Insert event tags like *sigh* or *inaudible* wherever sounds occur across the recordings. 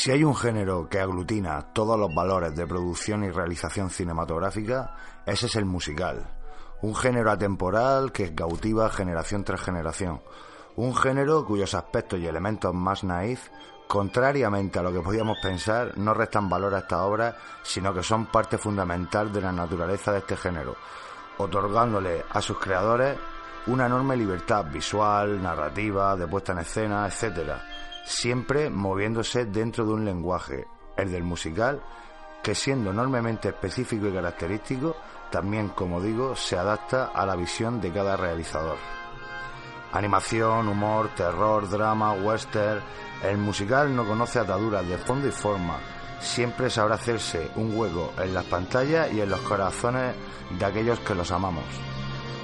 Si hay un género que aglutina todos los valores de producción y realización cinematográfica, ese es el musical. Un género atemporal que cautiva generación tras generación. Un género cuyos aspectos y elementos más naif, contrariamente a lo que podíamos pensar, no restan valor a esta obra, sino que son parte fundamental de la naturaleza de este género, otorgándole a sus creadores una enorme libertad visual, narrativa, de puesta en escena, etcétera, siempre moviéndose dentro de un lenguaje, el del musical, que siendo enormemente específico y característico, también, como digo, se adapta a la visión de cada realizador. Animación, humor, terror, drama, western, el musical no conoce ataduras de fondo y forma, siempre sabrá hacerse un hueco en las pantallas y en los corazones de aquellos que los amamos.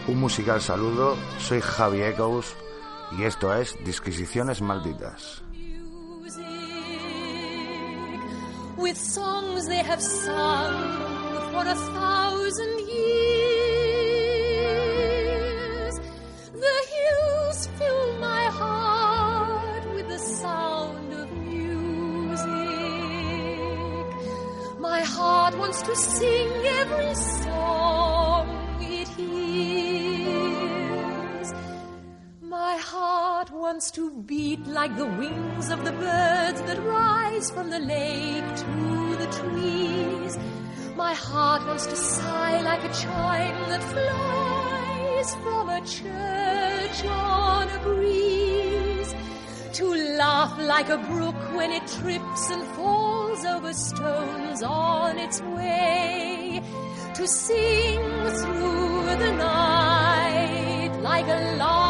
Un musical saludo, soy Javi Echoes y esto es Disquisiciones Malditas. With songs they have sung for a thousand years. The hills fill my heart with the sound of music. My heart wants to sing every song heart wants to beat like the wings of the birds that rise from the lake to the trees. My heart wants to sigh like a chime that flies from a church on a breeze. To laugh like a brook when it trips and falls over stones on its way. To sing through the night like a lark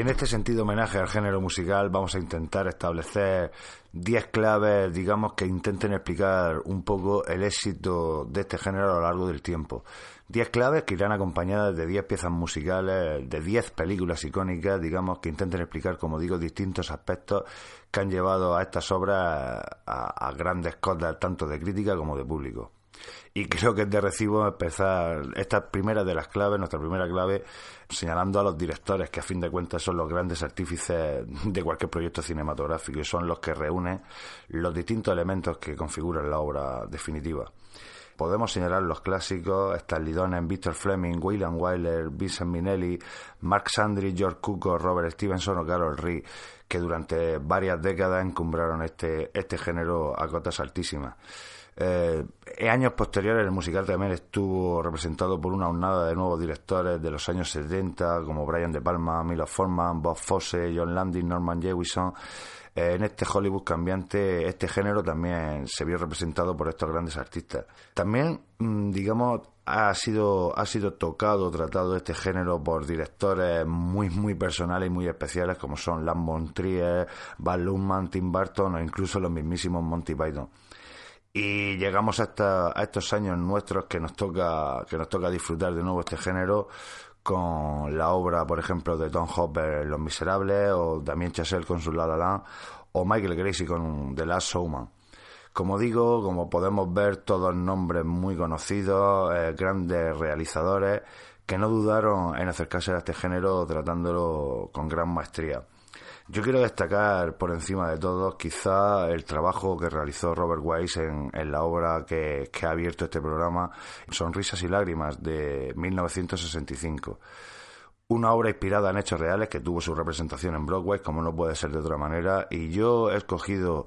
en este sentido homenaje al género musical vamos a intentar establecer 10 claves, digamos, que intenten explicar un poco el éxito de este género a lo largo del tiempo. 10 claves que irán acompañadas de 10 piezas musicales, de 10 películas icónicas, digamos, que intenten explicar, como digo, distintos aspectos que han llevado a estas obras a, a grandes cotas tanto de crítica como de público. Y creo que es de recibo empezar esta primera de las claves, nuestra primera clave, señalando a los directores, que a fin de cuentas son los grandes artífices de cualquier proyecto cinematográfico y son los que reúnen los distintos elementos que configuran la obra definitiva. Podemos señalar los clásicos, Stanley Donen, Victor Fleming, William Wyler, Vincent Minnelli, Mark Sandry, George Cukor, Robert Stevenson o Carol Reed, que durante varias décadas encumbraron este, este género a cotas altísimas. Eh, en años posteriores el musical también estuvo representado por una hornada de nuevos directores de los años 70 como Brian De Palma, Milo Forman, Bob Fosse, John Landis, Norman Jewison. Eh, en este Hollywood cambiante este género también se vio representado por estos grandes artistas. También, mm, digamos, ha sido, ha sido tocado, tratado este género por directores muy, muy personales y muy especiales como son Lam von Trier, Luhrmann, Tim Burton o incluso los mismísimos Monty Python. Y llegamos hasta a estos años nuestros que nos toca que nos toca disfrutar de nuevo este género con la obra, por ejemplo, de Tom Hopper, Los Miserables, o Damien Chazelle con su La La o Michael Gracie con The Last Showman. Como digo, como podemos ver, todos nombres muy conocidos, eh, grandes realizadores, que no dudaron en acercarse a este género tratándolo con gran maestría. Yo quiero destacar por encima de todo quizá el trabajo que realizó Robert Wise en, en la obra que, que, ha abierto este programa, Sonrisas y Lágrimas, de 1965. Una obra inspirada en hechos reales que tuvo su representación en Broadway, como no puede ser de otra manera, y yo he escogido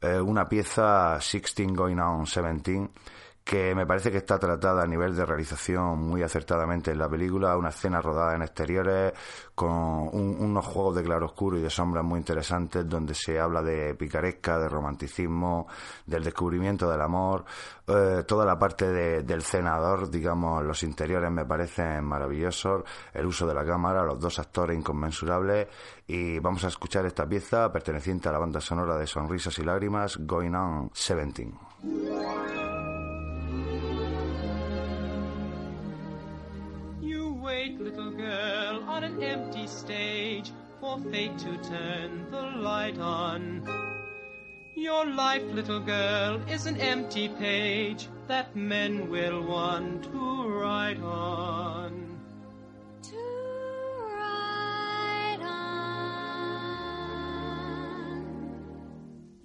eh, una pieza, 16 Going On 17, que me parece que está tratada a nivel de realización muy acertadamente en la película, una escena rodada en exteriores con unos juegos de claroscuro y de sombras muy interesantes donde se habla de picaresca, de romanticismo, del descubrimiento del amor, eh, toda la parte del cenador, digamos, los interiores me parecen maravillosos, el uso de la cámara, los dos actores inconmensurables. Y vamos a escuchar esta pieza perteneciente a la banda sonora de Sonrisas y Lágrimas, Going On 17. An empty stage for fate to turn the light on. Your life, little girl, is an empty page that men will want to write on.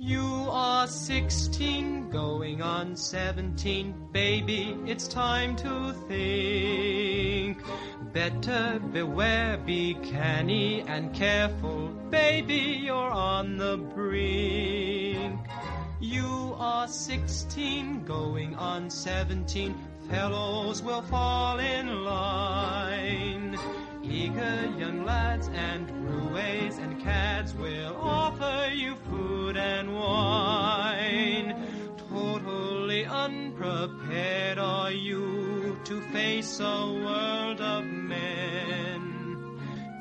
You are 16, going on 17. Baby, it's time to think. Better beware, be canny and careful. Baby, you're on the brink. You are 16, going on 17. Fellows will fall in line. Eager young lads and roues and cads will offer you food and wine. Totally unprepared are you to face a world of men.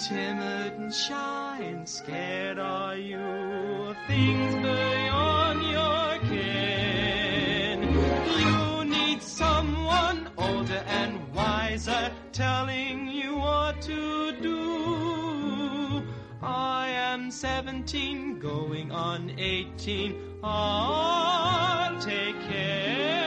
Timid and shy and scared are you, of things beyond your ken. You need someone older and wiser telling to do. I am 17, going on 18. I'll take care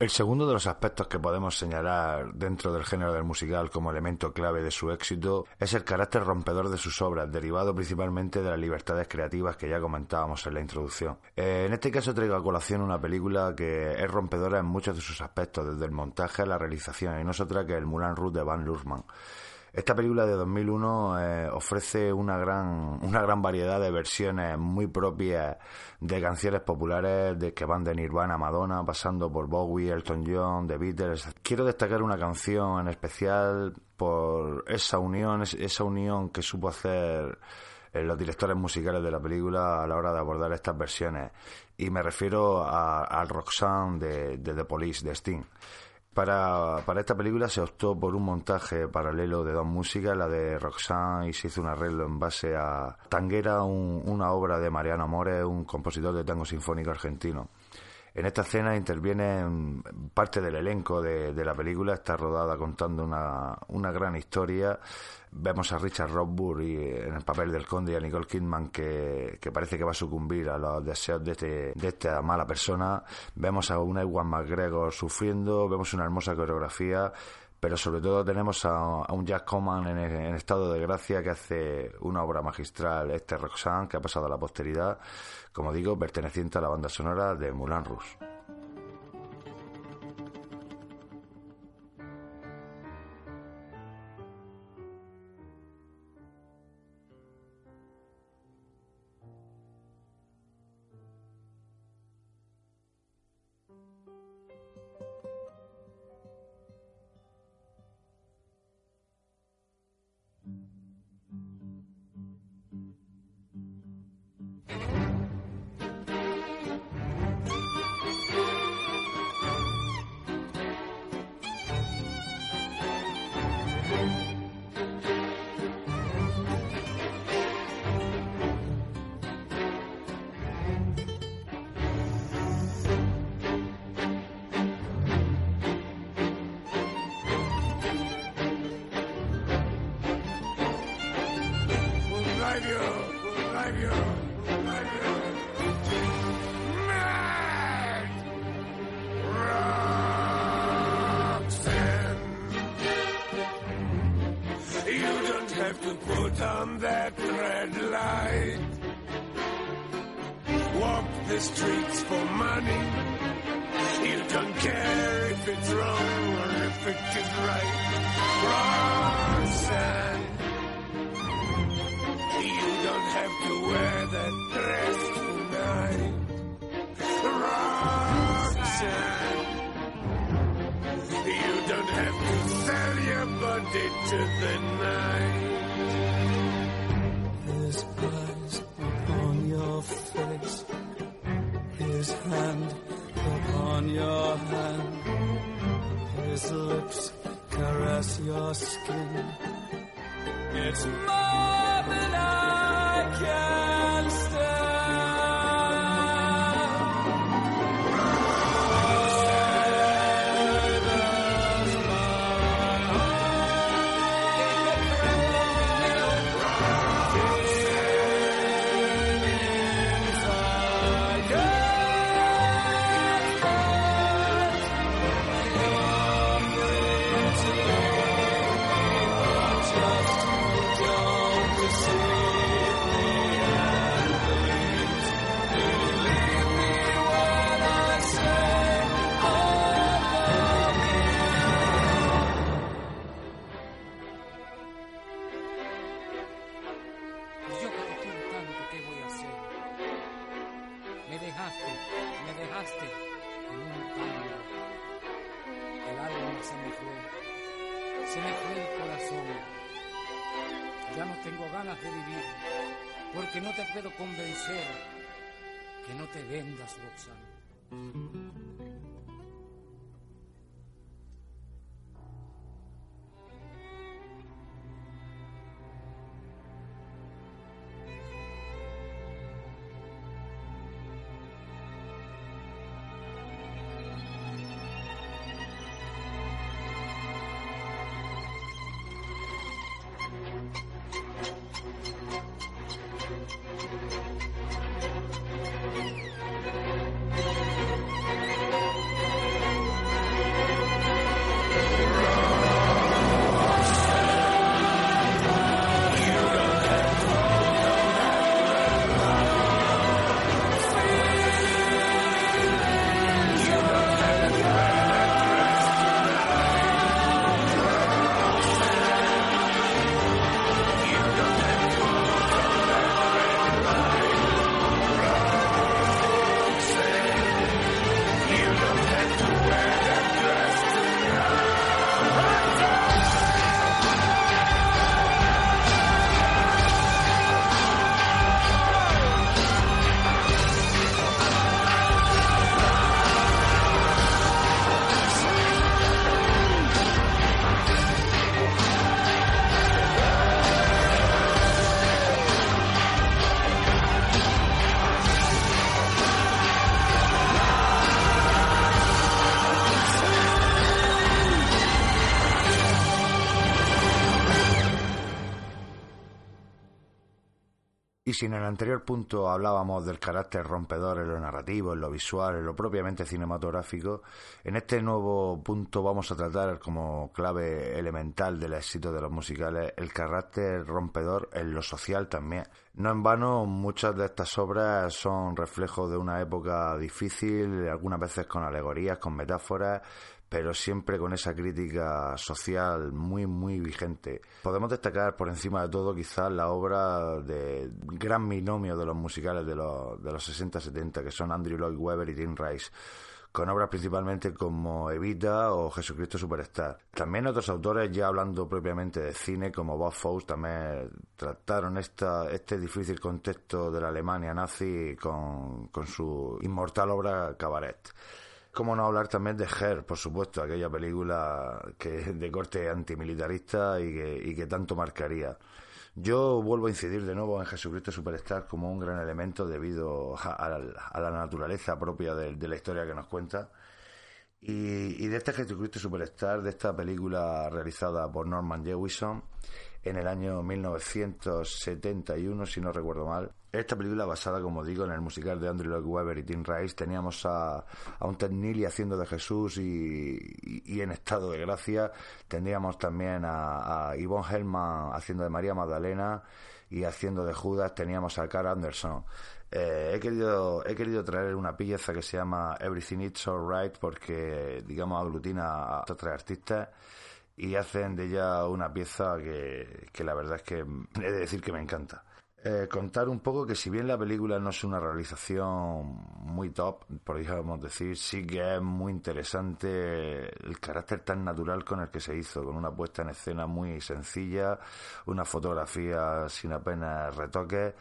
El segundo de los aspectos que podemos señalar dentro del género del musical como elemento clave de su éxito es el carácter rompedor de sus obras, derivado principalmente de las libertades creativas que ya comentábamos en la introducción. Eh, en este caso traigo a colación una película que es rompedora en muchos de sus aspectos, desde el montaje a la realización, y no es otra que el Moulin Rouge de Van Luhrmann. Esta película de 2001 eh, ofrece una gran, una gran variedad de versiones muy propias de canciones populares de que van de Nirvana a Madonna, pasando por Bowie, Elton John, The Beatles. Quiero destacar una canción en especial por esa unión, esa unión que supo hacer eh, los directores musicales de la película a la hora de abordar estas versiones. Y me refiero al Roxanne de, de The Police, de Sting. Para, para, esta película se optó por un montaje paralelo de dos músicas, la de Roxanne, y se hizo un arreglo en base a Tanguera, una obra de Mariano Amores, un compositor de tango sinfónico argentino. En esta escena interviene parte del elenco de, la película, está rodada contando una, una gran historia. Vemos a Richard Rothburg en el papel del conde y a Nicole Kidman que, parece que va a sucumbir a los deseos de, este, de esta mala persona. Vemos a un Ewan McGregor sufriendo, vemos una hermosa coreografía pero sobre todo tenemos a, un Jack Coman en, estado de gracia que hace una obra magistral, este Roxanne, que ha pasado a la posteridad, como digo, perteneciente a la banda sonora de Moulin Rouge. you, mad, You don't have to put on that red light. Walk the streets for money. You don't care if it's wrong or if it is right, Roxanne. to wear that dress tonight. Roxanne, you don't have to sell your body to the night. His eyes upon your face, his hand upon your hand, his lips caress your skin. It's more than I again. se me fue el corazón. Ya no tengo ganas de vivir, porque no te puedo convencer que no te vendas, Roxana. Si en el anterior punto hablábamos del carácter rompedor en lo narrativo, en lo visual, en lo propiamente cinematográfico, en este nuevo punto vamos a tratar como clave elemental del éxito de los musicales el carácter rompedor en lo social también. No en vano, muchas de estas obras son reflejos de una época difícil, algunas veces con alegorías, con metáforas, pero siempre con esa crítica social muy, muy vigente. Podemos destacar por encima de todo quizás la obra de gran binomio de los musicales de los, de los 60-70, que son Andrew Lloyd Webber y Tim Rice con obras principalmente como Evita o Jesucristo Superstar. También otros autores, ya hablando propiamente de cine, como Bob Fosse, también trataron esta, este difícil contexto de la Alemania nazi con, con su inmortal obra Cabaret. Cómo no hablar también de Her, por supuesto, aquella película que de corte antimilitarista y que, y que tanto marcaría. Yo vuelvo a incidir de nuevo en Jesucristo Superstar como un gran elemento debido a, la, naturaleza propia de, la historia que nos cuenta. Y, y, de este Jesucristo Superstar, de esta película realizada por Norman Jewison, en el año 1971, si no recuerdo mal. Esta película basada, como digo, en el musical de Andrew Lloyd Webber y Tim Rice, teníamos a, a un Ted Neely haciendo de Jesús y, en estado de gracia. Tendríamos también a, a Yvonne Hellman haciendo de María Magdalena y haciendo de Judas teníamos a Carl Anderson. Eh, he querido he querido traer una pieza que se llama Everything It's Alright porque digamos aglutina a estos tres artistas y hacen de ella una pieza que, que la verdad es que *laughs* he de decir que me encanta. Eh, contar un poco que si bien la película no es una realización muy top, podríamos decir, sí que es muy interesante el carácter tan natural con el que se hizo, con una puesta en escena muy sencilla, una fotografía sin apenas retoques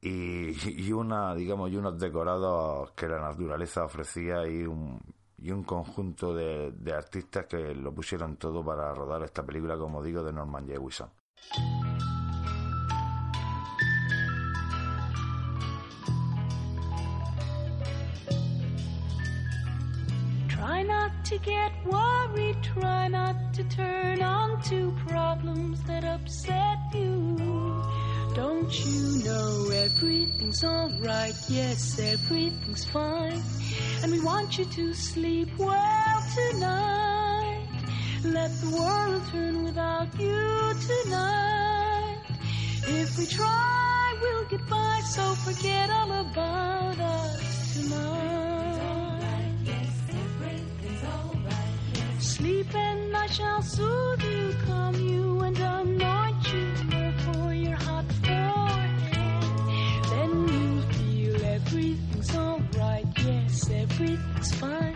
y, y una, digamos, y unos decorados que la naturaleza ofrecía y un, y un conjunto de, de, artistas que lo pusieron todo para rodar esta película, como digo, de Norman Jewison. Try not to get worried, try not to turn on to problems that upset you. Don't you know everything's alright? Yes, everything's fine. And we want you to sleep well tonight. Let the world turn without you tonight. If we try, we'll get by, so forget all about us tonight. Sleep and I shall soothe you, calm you, and anoint you alright yes, everything's fine.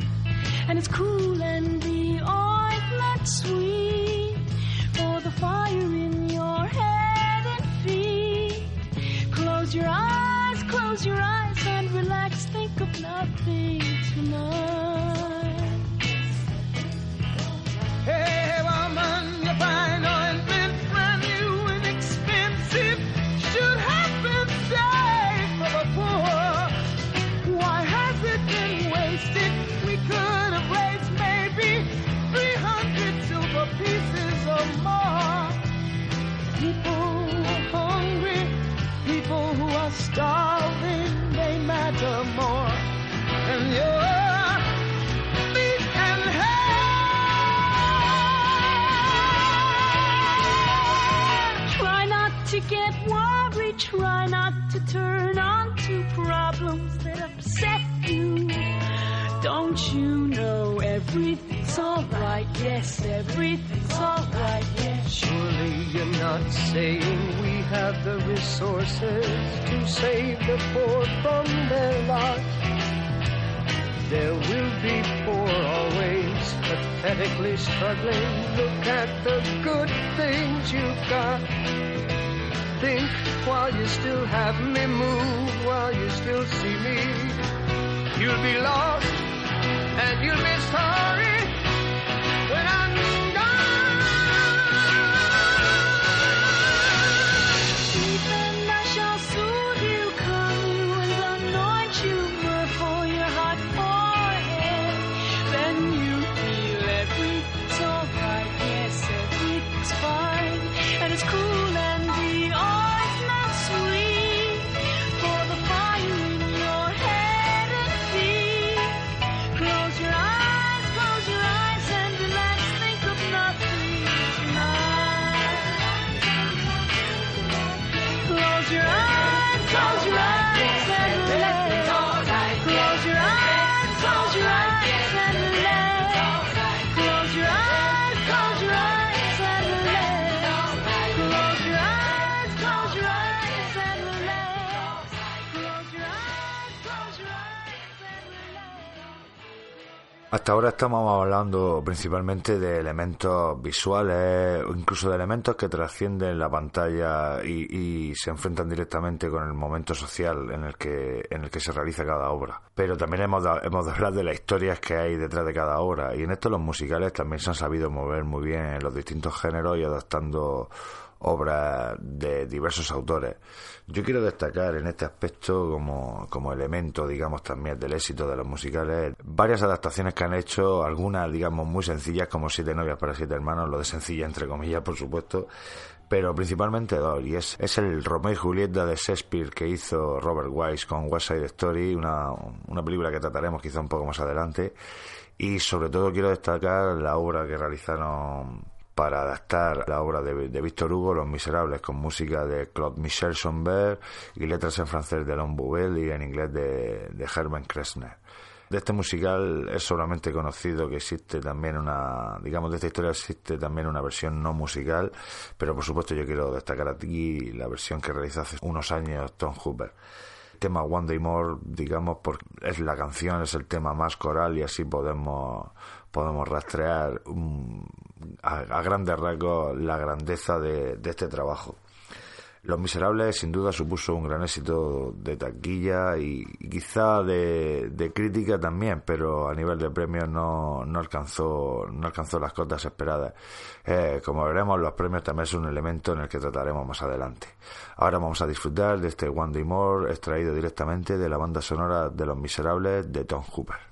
And it's cool and the ointment sweet for the fire in your head and feet. Close your eyes, close your eyes and relax. Think of nothing tonight. Try not to turn on to problems that upset you. Don't you know everything's alright? Yes, everything's alright, yes. Surely you're not saying we have the resources to save the poor from their lot. There will be poor always, pathetically struggling. Look at the good things you've got. Think while you still have me, move while you still see me. You'll be lost and you'll be sorry Hasta ahora estamos hablando principalmente de elementos visuales incluso de elementos que trascienden la pantalla y, se enfrentan directamente con el momento social en el que en el que se realiza cada obra. Pero también hemos de, hemos de hablar de las historias que hay detrás de cada obra y en esto los musicales también se han sabido mover muy bien en los distintos géneros y adaptando obras de diversos autores. Yo quiero destacar en este aspecto como, como elemento, digamos, también del éxito de los musicales, varias adaptaciones que han hecho, algunas, digamos, muy sencillas, como Siete novias para siete hermanos, lo de sencilla, entre comillas, por supuesto, pero principalmente dos, y es, es el Romeo y Julieta de Shakespeare que hizo Robert Wise con West Side Story, una, una película que trataremos quizá un poco más adelante, y sobre todo quiero destacar la obra que realizaron para adaptar la obra de, Víctor Hugo, Los Miserables, con música de Claude Michel Sonberg y letras en francés de Lon Bouvel y en inglés de, de Herman Kressner. De este musical es solamente conocido que existe también una, digamos, de esta historia existe también una versión no musical, pero por supuesto yo quiero destacar aquí la versión que realizó hace unos años Tom Hooper tema One Day More, digamos, porque es la canción, es el tema más coral y así podemos, podemos rastrear a, grandes rasgos la grandeza de este trabajo. Los Miserables sin duda supuso un gran éxito de taquilla y, quizá de, crítica también, pero a nivel de premios no, no alcanzó no alcanzó las cotas esperadas. Eh, como veremos, los premios también son un elemento en el que trataremos más adelante. Ahora vamos a disfrutar de este One Day More extraído directamente de la banda sonora de Los Miserables de Tom Hooper.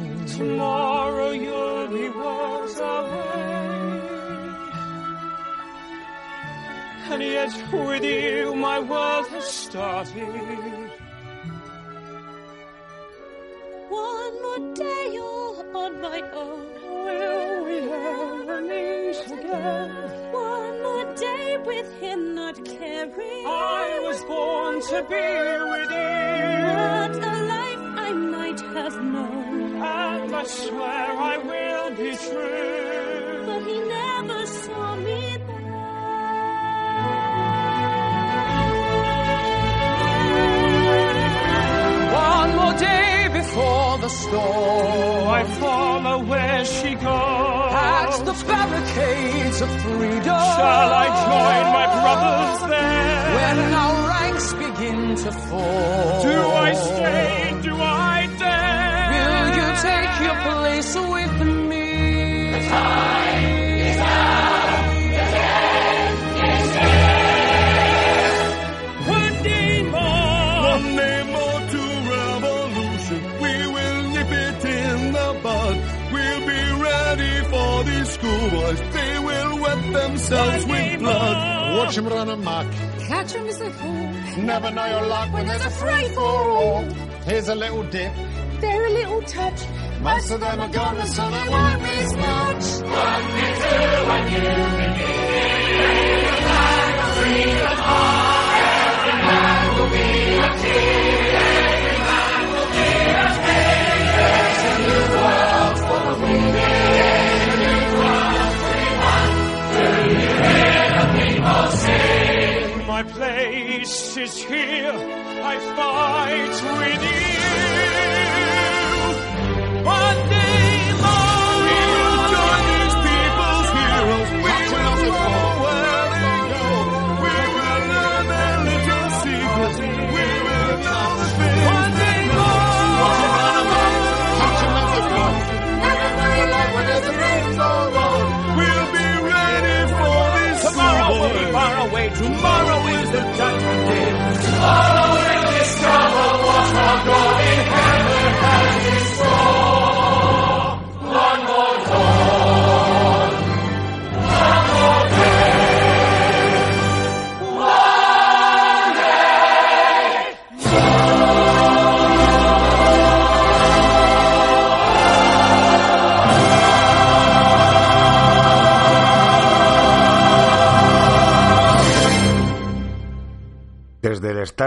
Tomorrow you'll be worlds away. And yet with you my world has started. One more day all on my own. Will we ever meet again? One more day with him not caring. I was born to be with you. What a life I might have known and I swear I will be true. But he never saw me there. One more day before the storm, I follow where she goes. At the barricades of freedom, shall I join my brothers there? When our ranks begin to fall, do I stay? Do I schoolboys. They will wet themselves with blood. Watch them run amok. Catch them as they fall. Never know your luck when, there's a free for all. Here's a little dip very little touch. Most of them are gone, so they won't miss much. One and two, and you of freedom Three, three, three, three, three, three, three, three,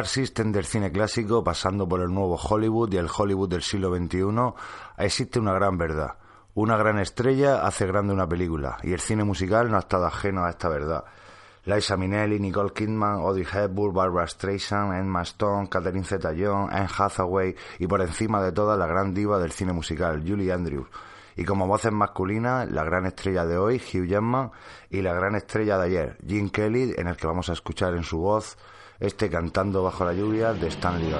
Star System del cine clásico, pasando por el nuevo Hollywood y el Hollywood del siglo XXI, existe una gran verdad. Una gran estrella hace grande una película, y el cine musical no ha estado ajeno a esta verdad. Liza Minnelli, Nicole Kidman, Audrey Hepburn, Barbara Streisand, Emma Stone, Catherine Zeta-Jones, Anne Hathaway y por encima de todas la gran diva del cine musical, Julie Andrews. Y como voces masculinas, la gran estrella de hoy, Hugh Jackman, y la gran estrella de ayer, Jim Kelly, en el que vamos a escuchar en su voz este Cantando bajo la lluvia de Stanley.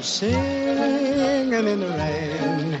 I'm singing in the rain,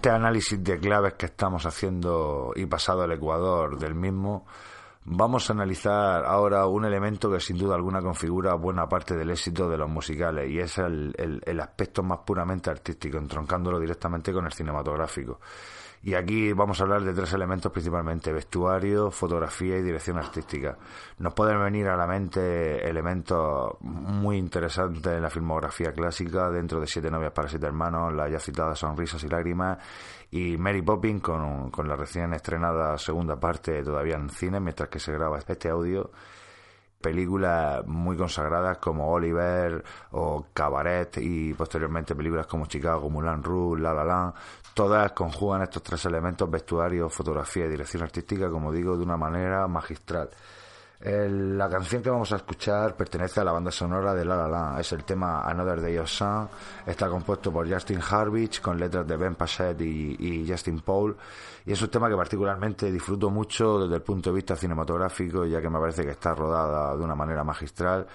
este análisis de claves que estamos haciendo y pasado al Ecuador del mismo, vamos a analizar ahora un elemento que sin duda alguna configura buena parte del éxito de los musicales y es el, el- el aspecto más puramente artístico, entroncándolo directamente con el cinematográfico. Y aquí vamos a hablar de tres elementos principalmente, vestuario, fotografía y dirección artística. Nos pueden venir a la mente elementos muy interesantes en la filmografía clásica, dentro de Siete novias para siete hermanos, la ya citada Sonrisas y Lágrimas, y Mary Poppins con, con la recién estrenada segunda parte todavía en cine, mientras que se graba este audio. Películas muy consagradas como Oliver o Cabaret y posteriormente películas como Chicago, Moulin Rouge, La La Land, todas conjugan estos tres elementos, vestuario, fotografía y dirección artística, como digo, de una manera magistral. El- la canción que vamos a escuchar pertenece a la banda sonora de La La Land. Es el tema Another Day of Sun. Está compuesto por Justin Harvich con letras de Ben Passet y Justin Paul. Y es un tema que particularmente disfruto mucho desde el punto de vista cinematográfico, ya que me parece que está rodada de una manera magistral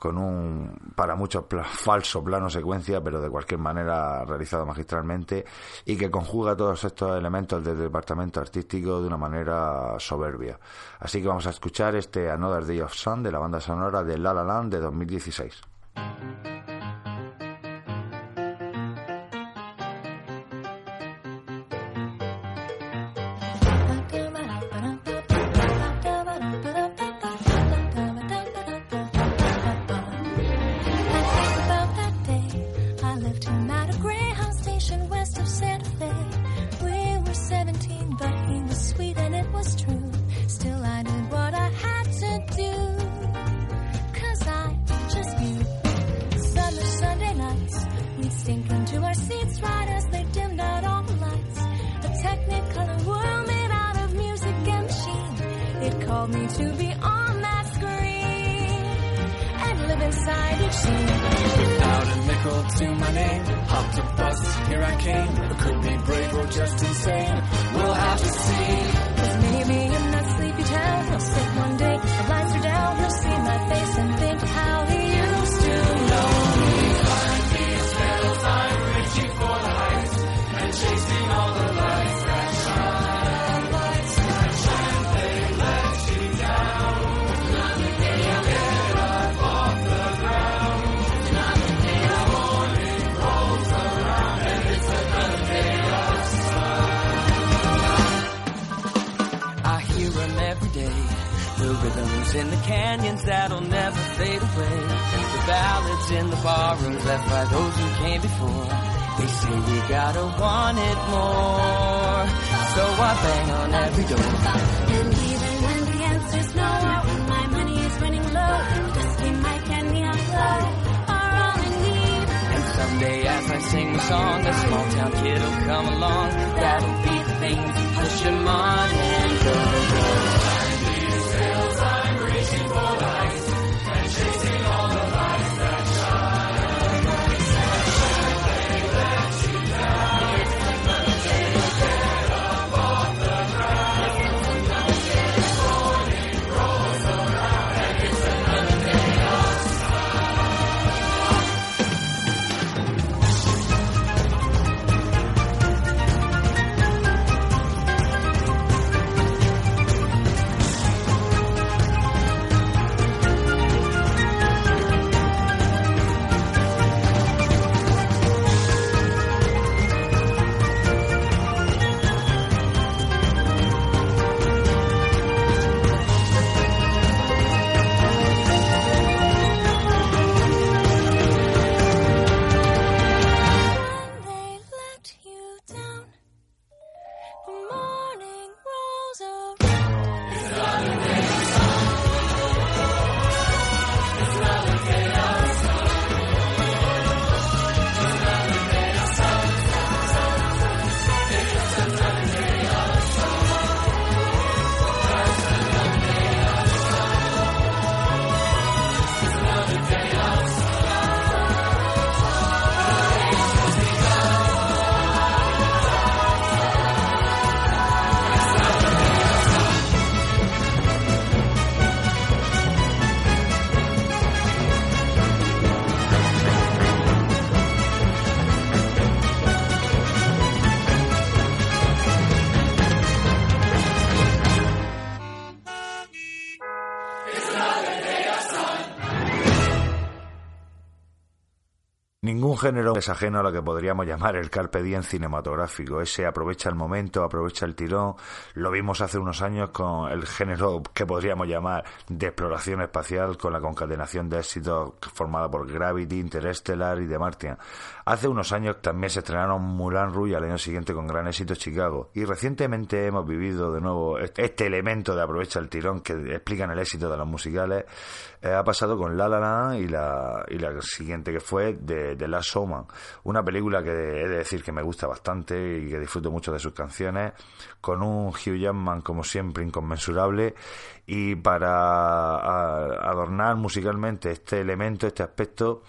con un, para muchos, pla- *laughs* falso plano secuencia, pero de cualquier manera realizado magistralmente, y que conjuga todos estos elementos del departamento artístico de una manera soberbia. Así que vamos a escuchar este Another Day of Sun de la banda sonora de La La Land de 2016. Called me to be on that screen and live inside each scene. Without a nickel to my name, hopped a bus, here I came. I could be brave or just insane. We'll have to see. Cause maybe in that sleepy town, he'll sit one day, the lights are down, he'll see my face and think how he rhythms in the canyons that'll never fade away. The ballads in the barrooms left by those who came before. They say we gotta want it more. So I bang on every door. And even when the answer's no, my money is running low, dusty mic and neon glow are all I need. And someday as I sing the song, a small town kid'll come along. That'll be the thing to push him on and go, go. Género es ajeno a lo que podríamos llamar el carpe diem cinematográfico. Ese aprovecha el momento, aprovecha el tirón. Lo vimos hace unos años con el género que podríamos llamar de exploración espacial, con la concatenación de éxitos formada por Gravity, Interstellar y The Martian. Hace unos años también se estrenaron Mulan Rouge al año siguiente con gran éxito Chicago. Y recientemente hemos vivido de nuevo este elemento de aprovecha el tirón que explican el éxito de los musicales. Eh, ha pasado con La La Land y la, y la siguiente que fue de, de Last Showman. Una película que he de decir que me gusta bastante y que disfruto mucho de sus canciones. Con un Hugh Jackman como siempre inconmensurable. Y para adornar musicalmente este elemento, este aspecto,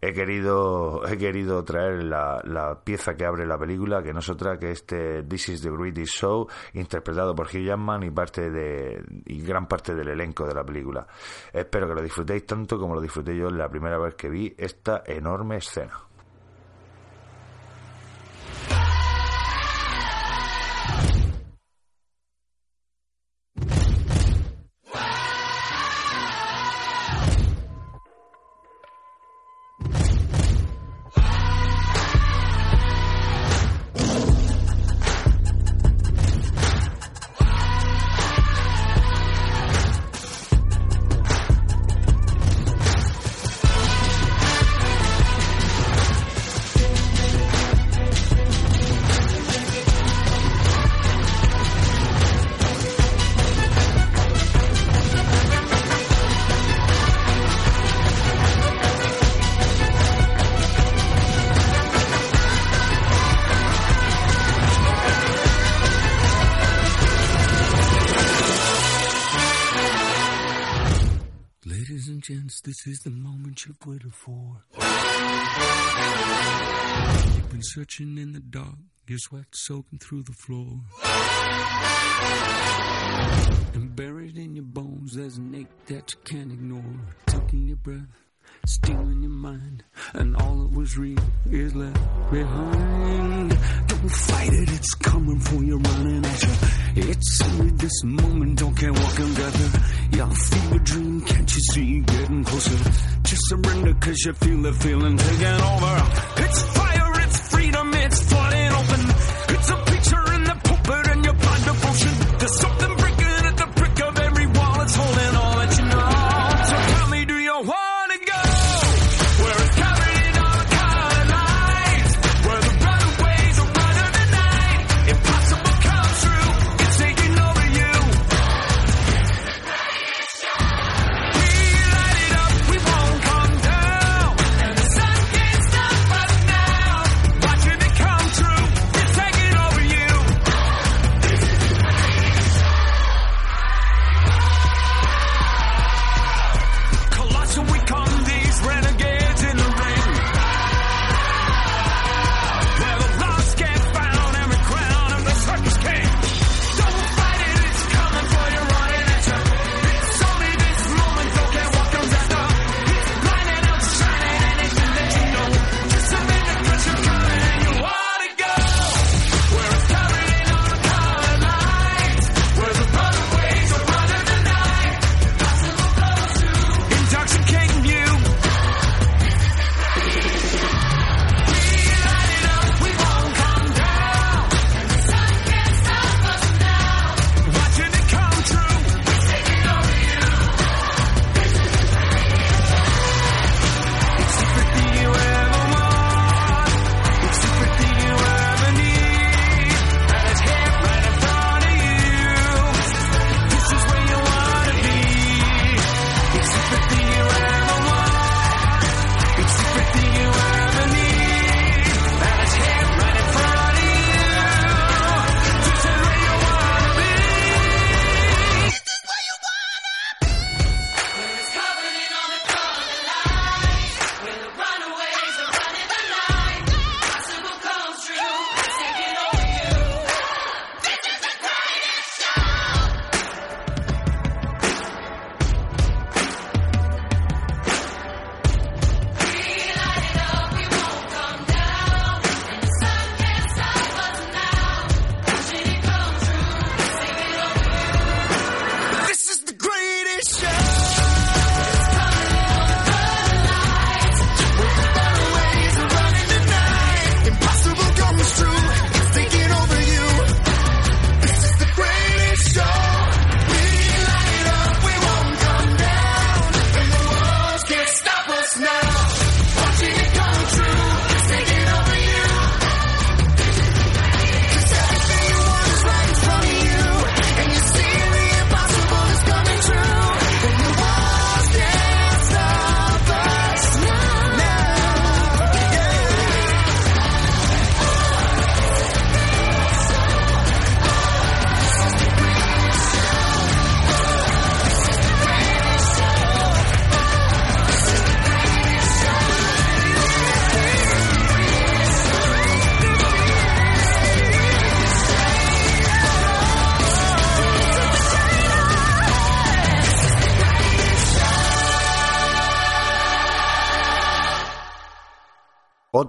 he querido he querido traer la, la pieza que abre la película que no es otra que este This is the Greatest Show interpretado por Hugh Jackman y parte de y gran parte del elenco de la película. Espero que lo disfrutéis tanto como lo disfruté yo la primera vez que vi esta enorme escena you've. You've been searching in the dark, your sweat soaking through the floor. And buried in your bones, there's an ache that you can't ignore. Taking your breath, stealing your mind, and all that was real is left behind. Don't fight it, it's coming for you, running at you. It's only this moment, don't care what can gather. Your fever dream, can't you see, getting closer? Just surrender, cause you feel the feeling taking over. It's fire,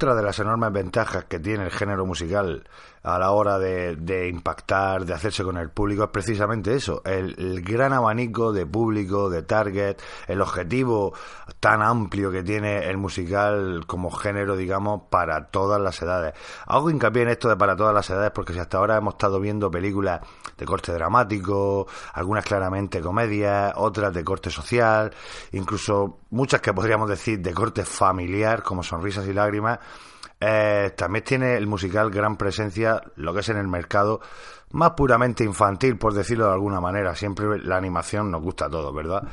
Otra de las enormes ventajas que tiene el género musical a la hora de, de impactar, de hacerse con el público, es precisamente eso, el, el, gran abanico de público, de target, el objetivo tan amplio que tiene el musical como género, digamos, para todas las edades. Hago hincapié en esto de para todas las edades porque si hasta ahora hemos estado viendo películas de corte dramático, algunas claramente comedias, otras de corte social, incluso muchas que podríamos decir de corte familiar, como Sonrisas y Lágrimas, eh, también tiene el musical gran presencia, lo que es en el mercado más puramente infantil, por decirlo de alguna manera. Siempre la animación nos gusta a todos, ¿verdad?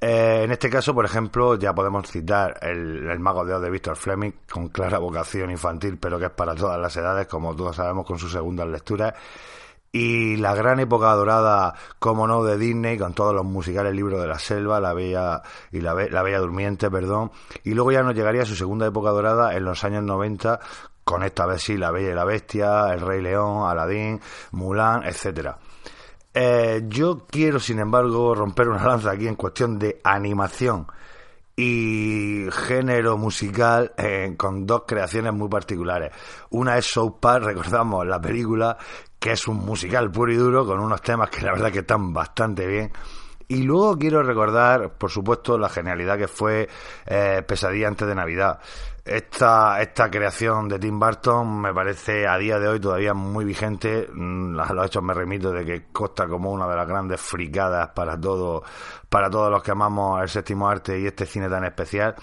Eh, en este caso, por ejemplo, ya podemos citar el, Mago de Oz de Víctor Fleming, con clara vocación infantil, pero que es para todas las edades, como todos sabemos, con sus segundas lecturas y la gran época dorada, como no, de Disney, con todos los musicales, el libro de la selva, la bella y la, la bella durmiente, perdón, y luego ya nos llegaría su segunda época dorada en los años 90 con esta vez sí, la bella y la bestia, el rey león, Aladín, Mulan, etcétera. Eh, yo quiero, sin embargo, romper una lanza aquí en cuestión de animación y género musical eh, con dos creaciones muy particulares. Una es South Park, *laughs* recordamos la película, que es un musical puro y duro con unos temas que la verdad que están bastante bien. Y luego quiero recordar, por supuesto, la genialidad que fue eh, Pesadilla antes de Navidad. Esta, esta creación de Tim Burton me parece a día de hoy todavía muy vigente. Mm, A los hechos me remito de que consta como una de las grandes fricadas para todo, para todos los que amamos el séptimo arte y este cine tan especial.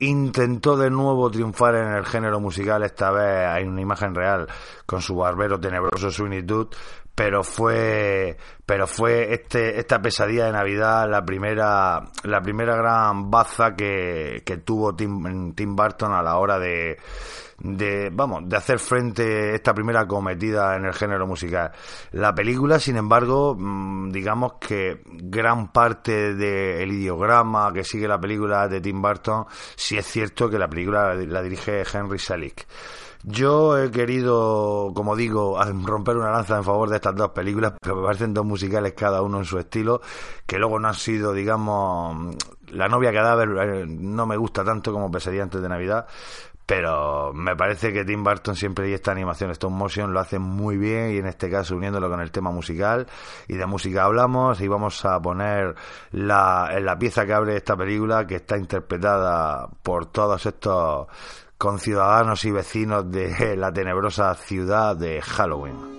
Intentó de nuevo triunfar en el género musical, esta vez hay una imagen real con su barbero tenebroso Sweeney Todd, pero fue pero fue este esta pesadilla de Navidad la primera la primera gran baza que, que tuvo Tim, Tim Burton a la hora de de vamos de hacer frente esta primera cometida en el género musical. La película sin embargo mm, digamos que gran parte del ideograma que sigue la película de Tim Burton sí es cierto que la película la dirige Henry Selick yo he querido, como digo, *laughs* romper una lanza en favor de estas dos películas, pero me parecen dos musicales cada uno en su estilo, que luego no han sido, digamos, La novia cadáver eh, no me gusta tanto como Pesadilla antes de Navidad, pero me parece que Tim Burton siempre y esta animación stop motion lo hace muy bien y en este caso uniéndolo con el tema musical y de música hablamos y vamos a poner la, la pieza que abre esta película que está interpretada por todos estos con ciudadanos y vecinos de *laughs* la tenebrosa ciudad de Halloween.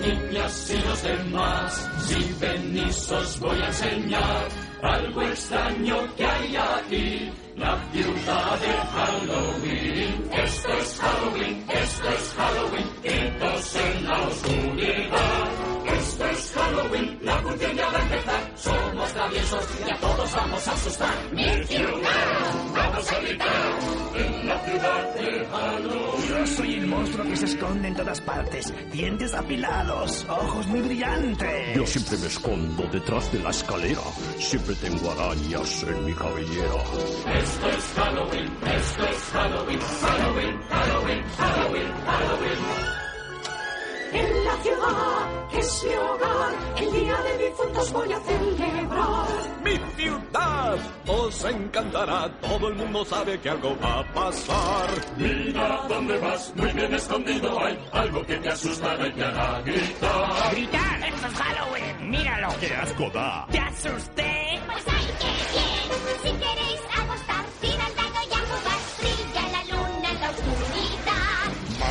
Niñas y los demás, si venís os voy a enseñar algo extraño que hay aquí la ciudad de Halloween. Esto es Halloween, esto es Halloween, gritos en la oscuridad. Esto es Halloween, la función ya va a empezar. Somos traviesos y a todos vamos a asustar. Mi ciudad, vamos a gritar en la ciudad de Halloween. Yo soy el monstruo que se esconde en todas partes. Dientes apilados, ojos muy brillantes. Yo siempre me escondo detrás de la escalera. Siempre tengo arañas en mi cabellera. Esto es Halloween, esto es Halloween, Halloween, Halloween, Halloween, Halloween. En la ciudad que es mi hogar, el día de difuntos voy a celebrar. Mi ciudad os encantará, todo el mundo sabe que algo va a pasar. Mira dónde vas, muy bien escondido hay algo que te asusta y te hará gritar. ¡Gritar! ¡Esto es Halloween! ¡Míralo! ¡Qué asco da! ¡Te asusté! Pues hay que bien. Si queréis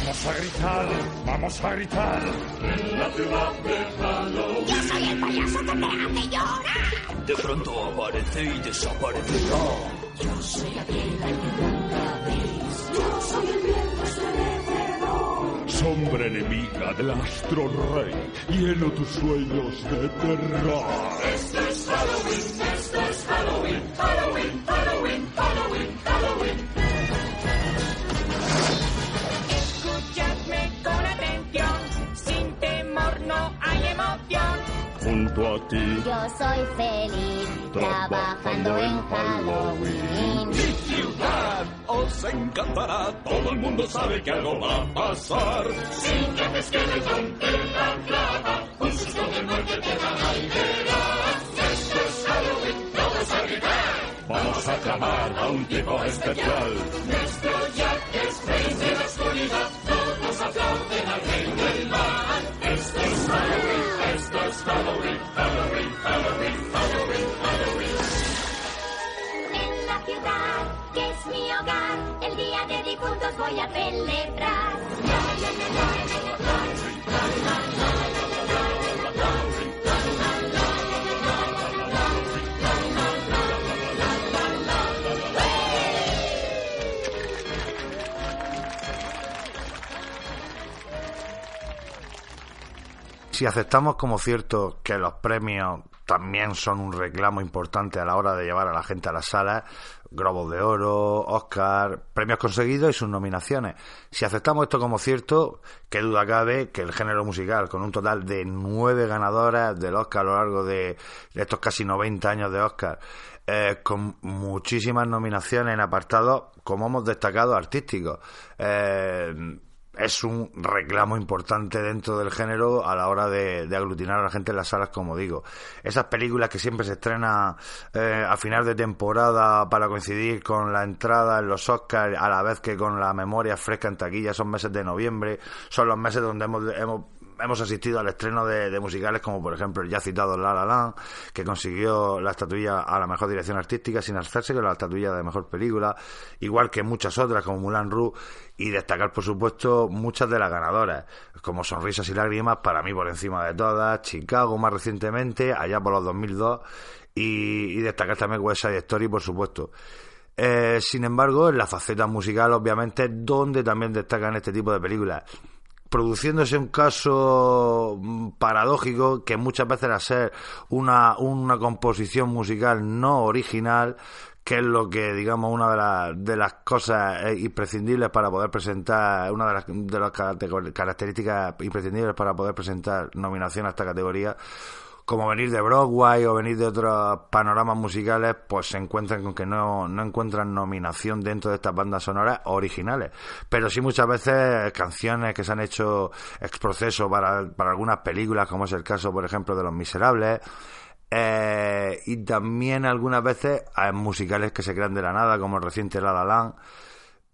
Vamos a gritar, vamos a gritar. En la ciudad de Halloween. Yo soy el payaso que te hace llorar. De pronto aparece y desaparecerá. Yo soy aquel al que nunca veis. Yo soy el viento estremecedor. Sombra enemiga del astro rey, lleno tus sueños de terror. Esto es Halloween, esto es Halloween, Halloween, Yo soy feliz trabajando en Halloween. Mi ciudad os encantará, todo el mundo sabe que algo va a pasar. Sin que te Skeleton te la clava, un susto de muerte te dará y verás. Esto es Halloween, todos a gritar. Vamos a clamar a un tipo especial. Nuestro Jack es rey de la oscuridad, todos aplauden al rey del mal. Halloween, Halloween, Halloween, Halloween, Halloween. En la ciudad, que es mi hogar, el día de difuntos voy a celebrar. Si aceptamos como cierto que los premios también son un reclamo importante a la hora de llevar a la gente a las salas, Globos de Oro, Oscar, premios conseguidos y sus nominaciones. Si aceptamos esto como cierto, qué duda cabe que el género musical, con un total de nueve ganadoras del Oscar a lo largo de, estos casi 90 años de Oscar, eh, con muchísimas nominaciones en apartados, como hemos destacado, artísticos. Eh, es un reclamo importante dentro del género a la hora de, aglutinar a la gente en las salas, como digo. Esas películas que siempre se estrenan eh, a final de temporada para coincidir con la entrada en los Oscars, a la vez que con la memoria fresca en taquilla, son meses de noviembre, son los meses donde hemos, hemos hemos asistido al estreno de, musicales como por ejemplo el ya citado La La Land, que consiguió la estatuilla a la mejor dirección artística sin alzarse con la estatuilla de mejor película, igual que muchas otras como Mulan Rouge y destacar por supuesto muchas de las ganadoras, como Sonrisas y Lágrimas, para mí por encima de todas, Chicago más recientemente, allá por los 2002 y, y destacar también West Side Story por supuesto. Eh, sin embargo, en la faceta musical, obviamente, donde también destacan este tipo de películas produciéndose un caso paradójico que muchas veces era ser una, una composición musical no original que es lo que digamos una de, las de las cosas imprescindibles para poder presentar una de las, de las características imprescindibles para poder presentar nominación a esta categoría como venir de Broadway o venir de otros panoramas musicales, pues se encuentran con que no, no encuentran nominación dentro de estas bandas sonoras originales. Pero sí muchas veces canciones que se han hecho ex proceso para, para algunas películas, como es el caso, por ejemplo, de Los Miserables. Eh, y también algunas veces hay musicales que se crean de la nada, como el reciente La La Land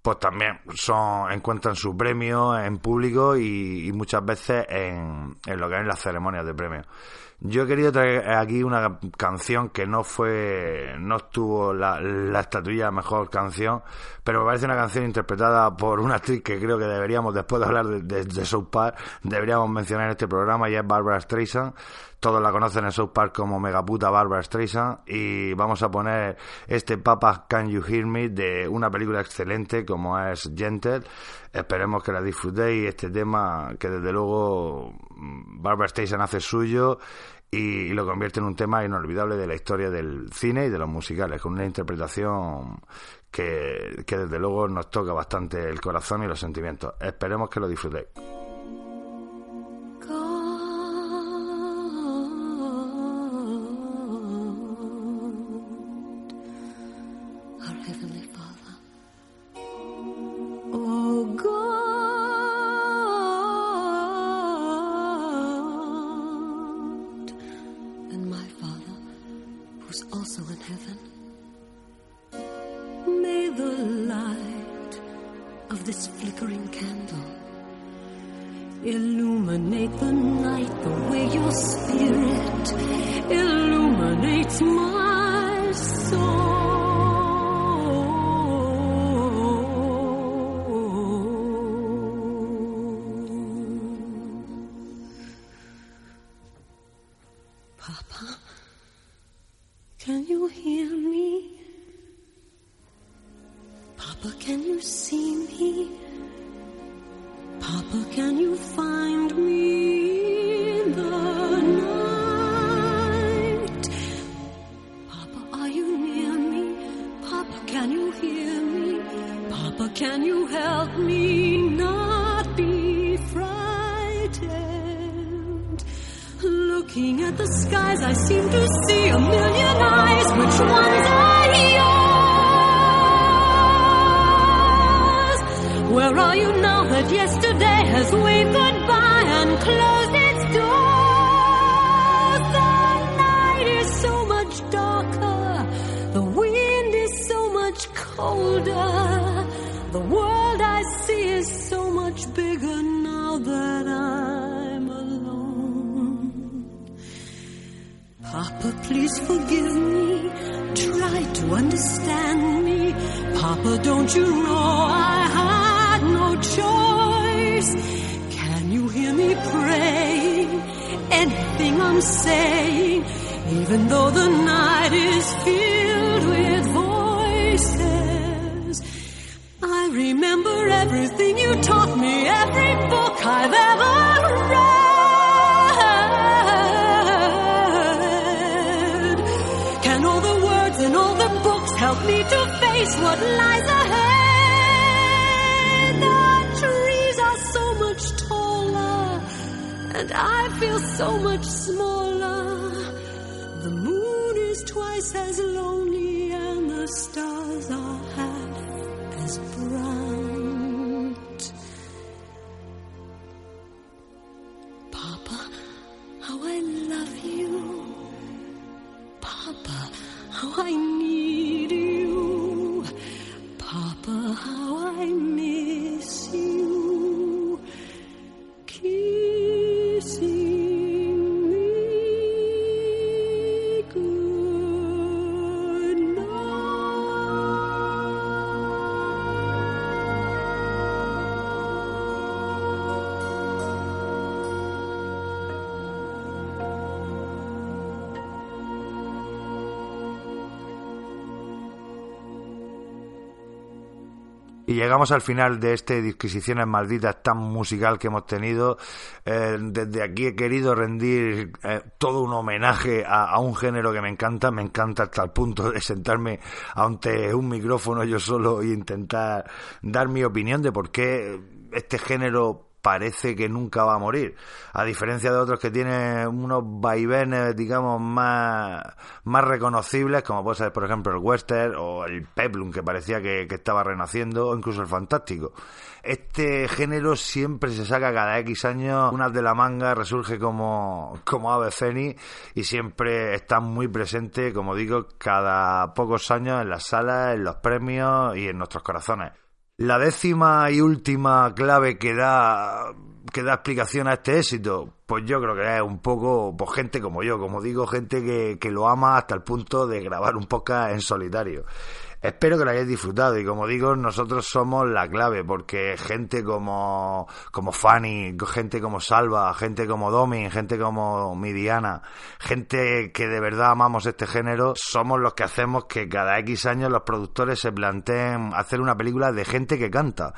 pues también son encuentran su premio en público y, muchas veces en, en, lo que es las ceremonias de premios. Yo he querido traer aquí una canción que no fue, no estuvo la, la estatuilla mejor canción, pero me parece una canción interpretada por una actriz que creo que deberíamos, después de hablar de, South Park, deberíamos mencionar en este programa y es Barbara Streisand. Todos la conocen en South Park como megaputa Barbara Streisand y vamos a poner este Papa Can You Hear Me de una película excelente como es Gentle. Esperemos que la disfrutéis este tema que desde luego Barbara Streisand hace suyo y, lo convierte en un tema inolvidable de la historia del cine y de los musicales, con una interpretación que, que desde luego nos toca bastante el corazón y los sentimientos. Esperemos que lo disfrutéis. That yesterday has waved goodbye and closed its doors? The night is so much darker, the wind is so much colder. The world I see is so much bigger now that I'm alone. Papa, please forgive me. Try to understand me. Papa, don't you know I no choice? Can you hear me praying? Anything I'm saying, even though the night is filled with voices. I remember everything you taught me, every book I've ever read. Can all the words in all the books help me to face what lies ahead? I feel so much smaller. The moon is twice as lonely, and the stars are half as bright. Papa, how I love you. Papa, how I Y llegamos al final de este Disquisiciones Malditas tan musical que hemos tenido. Eh, desde aquí he querido rendir eh, todo un homenaje a, a un género que me encanta. Me encanta hasta el punto de sentarme ante un micrófono yo solo e intentar dar mi opinión de por qué este género parece que nunca va a morir. A diferencia de otros que tienen unos vaivenes, digamos, más, más reconocibles, como puede ser, por ejemplo, el western o el peplum, que parecía que, estaba renaciendo, o incluso el fantástico. Este género siempre se saca cada X años, unas de la manga, resurge como, como ave fénix y siempre está muy presente, como digo, cada pocos años en las salas, en los premios y en nuestros corazones. La décima y última clave que da que da explicación a este éxito, pues yo creo que es un poco pues gente como yo, como digo, gente que, que lo ama hasta el punto de grabar un podcast en solitario. Espero que lo hayáis disfrutado y como digo, nosotros somos la clave porque gente como, como Fanny, gente como Salva, gente como Domi, gente como Midiana, gente que de verdad amamos este género, somos los que hacemos que cada X años los productores se planteen hacer una película de gente que canta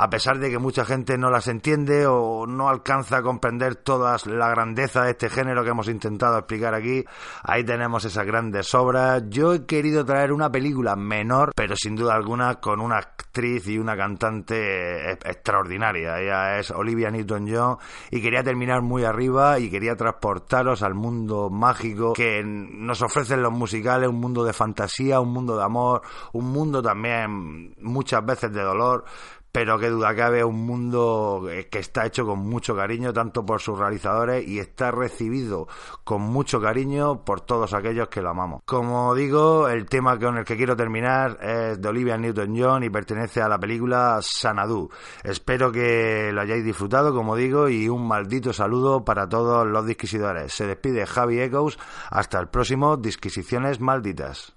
a pesar de que mucha gente no las entiende o no alcanza a comprender toda la grandeza de este género que hemos intentado explicar aquí, ahí tenemos esas grandes obras. Yo he querido traer una película menor, pero sin duda alguna con una actriz y una cantante extraordinaria. Ella es Olivia Newton-John y quería terminar muy arriba y quería transportaros al mundo mágico que nos ofrecen los musicales, un mundo de fantasía, un mundo de amor, un mundo también muchas veces de dolor pero que duda cabe un mundo que está hecho con mucho cariño tanto por sus realizadores y está recibido con mucho cariño por todos aquellos que lo amamos. Como digo, el tema con el que quiero terminar es de Olivia Newton-John y pertenece a la película Sanadu. Espero que lo hayáis disfrutado, como digo, y un maldito saludo para todos los disquisidores. Se despide Javi Echoes, hasta el próximo Disquisiciones Malditas.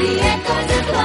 The echoes of